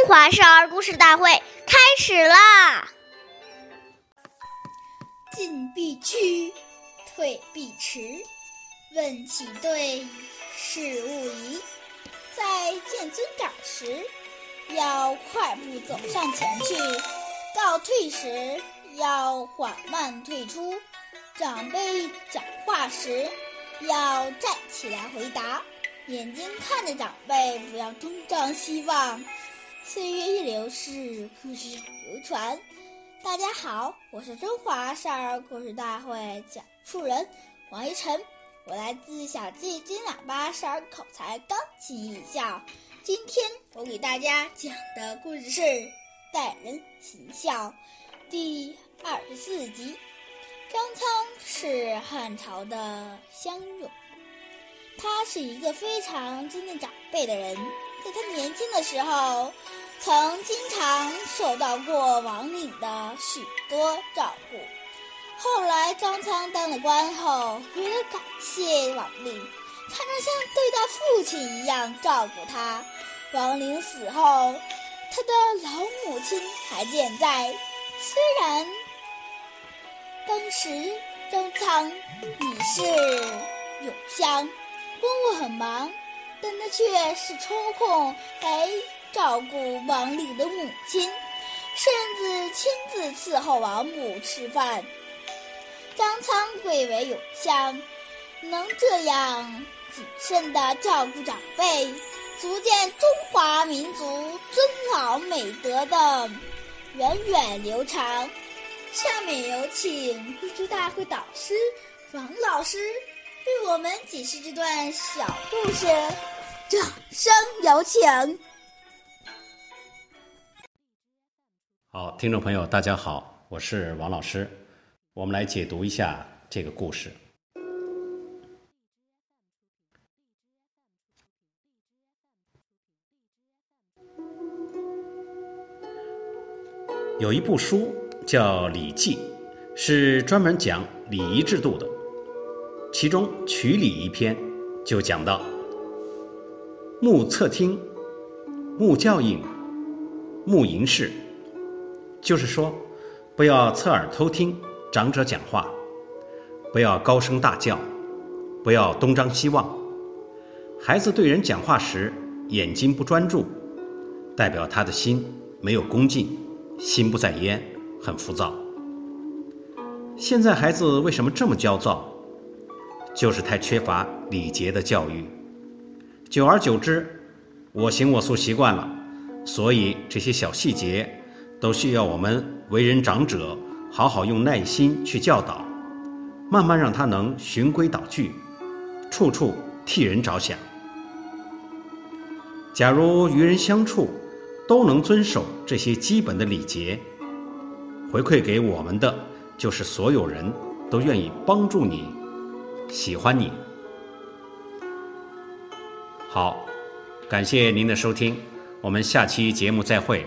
中华少儿故事大会开始啦！进必趋，退必迟。问起对，事勿疑。在见尊长时，要快步走上前去；告退时，要缓慢退出。长辈讲话时，要站起来回答。眼睛看着长辈，不要东张西望。岁月易流逝，故事流传。大家好，我是中华少儿故事大会讲述人王一晨，我来自小季金喇叭少儿口才钢琴艺校。今天我给大家讲的故事是《待人行孝》第二十四集。张苍是汉朝的乡勇，他是一个非常尊敬长辈的人。在他年轻的时候，曾经常受到过王陵的许多照顾。后来张苍当了官后，为了感谢王陵，常常像对待父亲一样照顾他。王陵死后，他的老母亲还健在，虽然当时张苍已是永乡，公务很忙。但他却是抽空陪照顾王陵的母亲，甚至亲自伺候王母吃饭。张苍贵为永乡，能这样谨慎地照顾长辈，足见中华民族尊老美德的源远流长。下面有请故事大会导师王老师。为我们解释这段小故事，掌声有请。好，听众朋友，大家好，我是王老师，我们来解读一下这个故事。有一部书叫《礼记》，是专门讲礼仪制度的。其中《曲礼》一篇就讲到：目侧听，目教应，目迎视。就是说，不要侧耳偷听长者讲话，不要高声大叫，不要东张西望。孩子对人讲话时，眼睛不专注，代表他的心没有恭敬，心不在焉，很浮躁。现在孩子为什么这么焦躁？就是太缺乏礼节的教育，久而久之，我行我素习惯了，所以这些小细节都需要我们为人长者好好用耐心去教导，慢慢让他能循规蹈矩，处处替人着想。假如与人相处都能遵守这些基本的礼节，回馈给我们的就是所有人都愿意帮助你。喜欢你，好，感谢您的收听，我们下期节目再会，